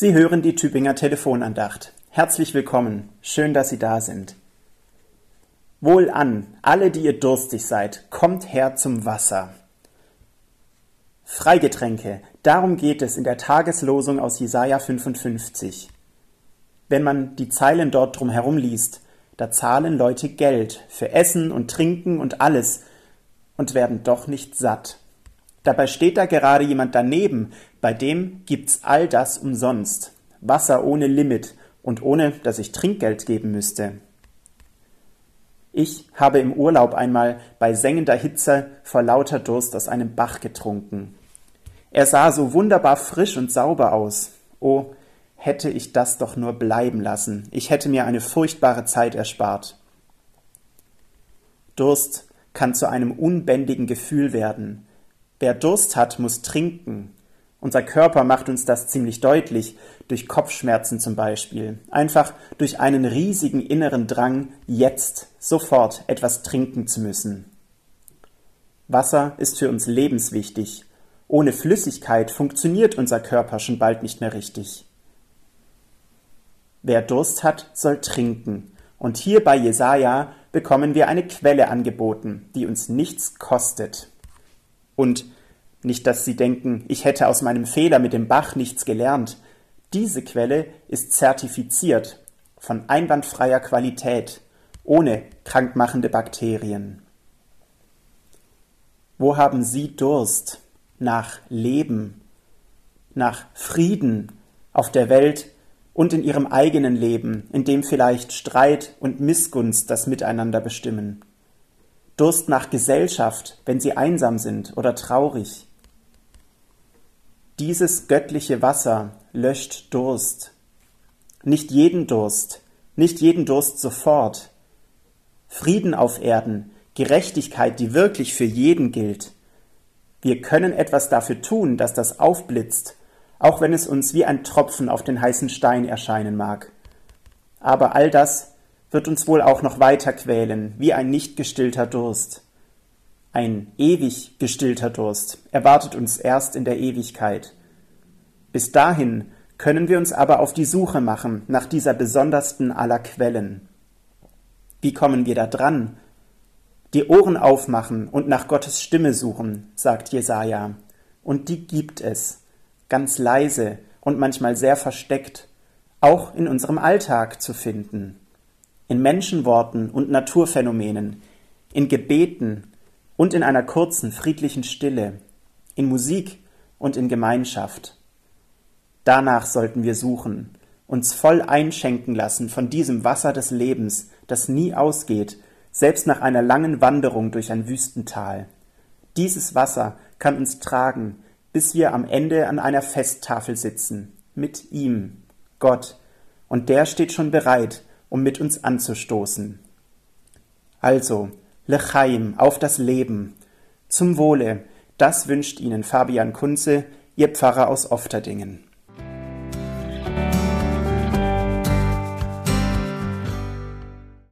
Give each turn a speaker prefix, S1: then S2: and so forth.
S1: Sie hören die Tübinger Telefonandacht. Herzlich willkommen. Schön, dass Sie da sind. Wohl an, alle, die ihr durstig seid, kommt her zum Wasser. Freigetränke, darum geht es in der Tageslosung aus Jesaja 55. Wenn man die Zeilen dort drumherum liest, da zahlen Leute Geld für Essen und Trinken und alles und werden doch nicht satt. Dabei steht da gerade jemand daneben, bei dem gibt's all das umsonst. Wasser ohne Limit und ohne, dass ich Trinkgeld geben müsste. Ich habe im Urlaub einmal bei sengender Hitze vor lauter Durst aus einem Bach getrunken. Er sah so wunderbar frisch und sauber aus. Oh, hätte ich das doch nur bleiben lassen. Ich hätte mir eine furchtbare Zeit erspart. Durst kann zu einem unbändigen Gefühl werden, Wer Durst hat, muss trinken. Unser Körper macht uns das ziemlich deutlich, durch Kopfschmerzen zum Beispiel. Einfach durch einen riesigen inneren Drang, jetzt, sofort etwas trinken zu müssen. Wasser ist für uns lebenswichtig. Ohne Flüssigkeit funktioniert unser Körper schon bald nicht mehr richtig. Wer Durst hat, soll trinken. Und hier bei Jesaja bekommen wir eine Quelle angeboten, die uns nichts kostet. Und nicht, dass Sie denken, ich hätte aus meinem Fehler mit dem Bach nichts gelernt. Diese Quelle ist zertifiziert, von einwandfreier Qualität, ohne krankmachende Bakterien. Wo haben Sie Durst? Nach Leben, nach Frieden auf der Welt und in Ihrem eigenen Leben, in dem vielleicht Streit und Missgunst das Miteinander bestimmen. Durst nach Gesellschaft, wenn Sie einsam sind oder traurig. Dieses göttliche Wasser löscht Durst. Nicht jeden Durst, nicht jeden Durst sofort. Frieden auf Erden, Gerechtigkeit, die wirklich für jeden gilt. Wir können etwas dafür tun, dass das aufblitzt, auch wenn es uns wie ein Tropfen auf den heißen Stein erscheinen mag. Aber all das wird uns wohl auch noch weiter quälen, wie ein nicht gestillter Durst. Ein ewig gestillter Durst erwartet uns erst in der Ewigkeit. Bis dahin können wir uns aber auf die Suche machen nach dieser besondersten aller Quellen. Wie kommen wir da dran? Die Ohren aufmachen und nach Gottes Stimme suchen, sagt Jesaja. Und die gibt es, ganz leise und manchmal sehr versteckt, auch in unserem Alltag zu finden in Menschenworten und Naturphänomenen, in Gebeten und in einer kurzen, friedlichen Stille, in Musik und in Gemeinschaft. Danach sollten wir suchen, uns voll einschenken lassen von diesem Wasser des Lebens, das nie ausgeht, selbst nach einer langen Wanderung durch ein Wüstental. Dieses Wasser kann uns tragen, bis wir am Ende an einer Festtafel sitzen, mit ihm, Gott, und der steht schon bereit, um mit uns anzustoßen. Also, Lechaim, auf das Leben. Zum Wohle, das wünscht Ihnen Fabian Kunze, Ihr Pfarrer aus Ofterdingen.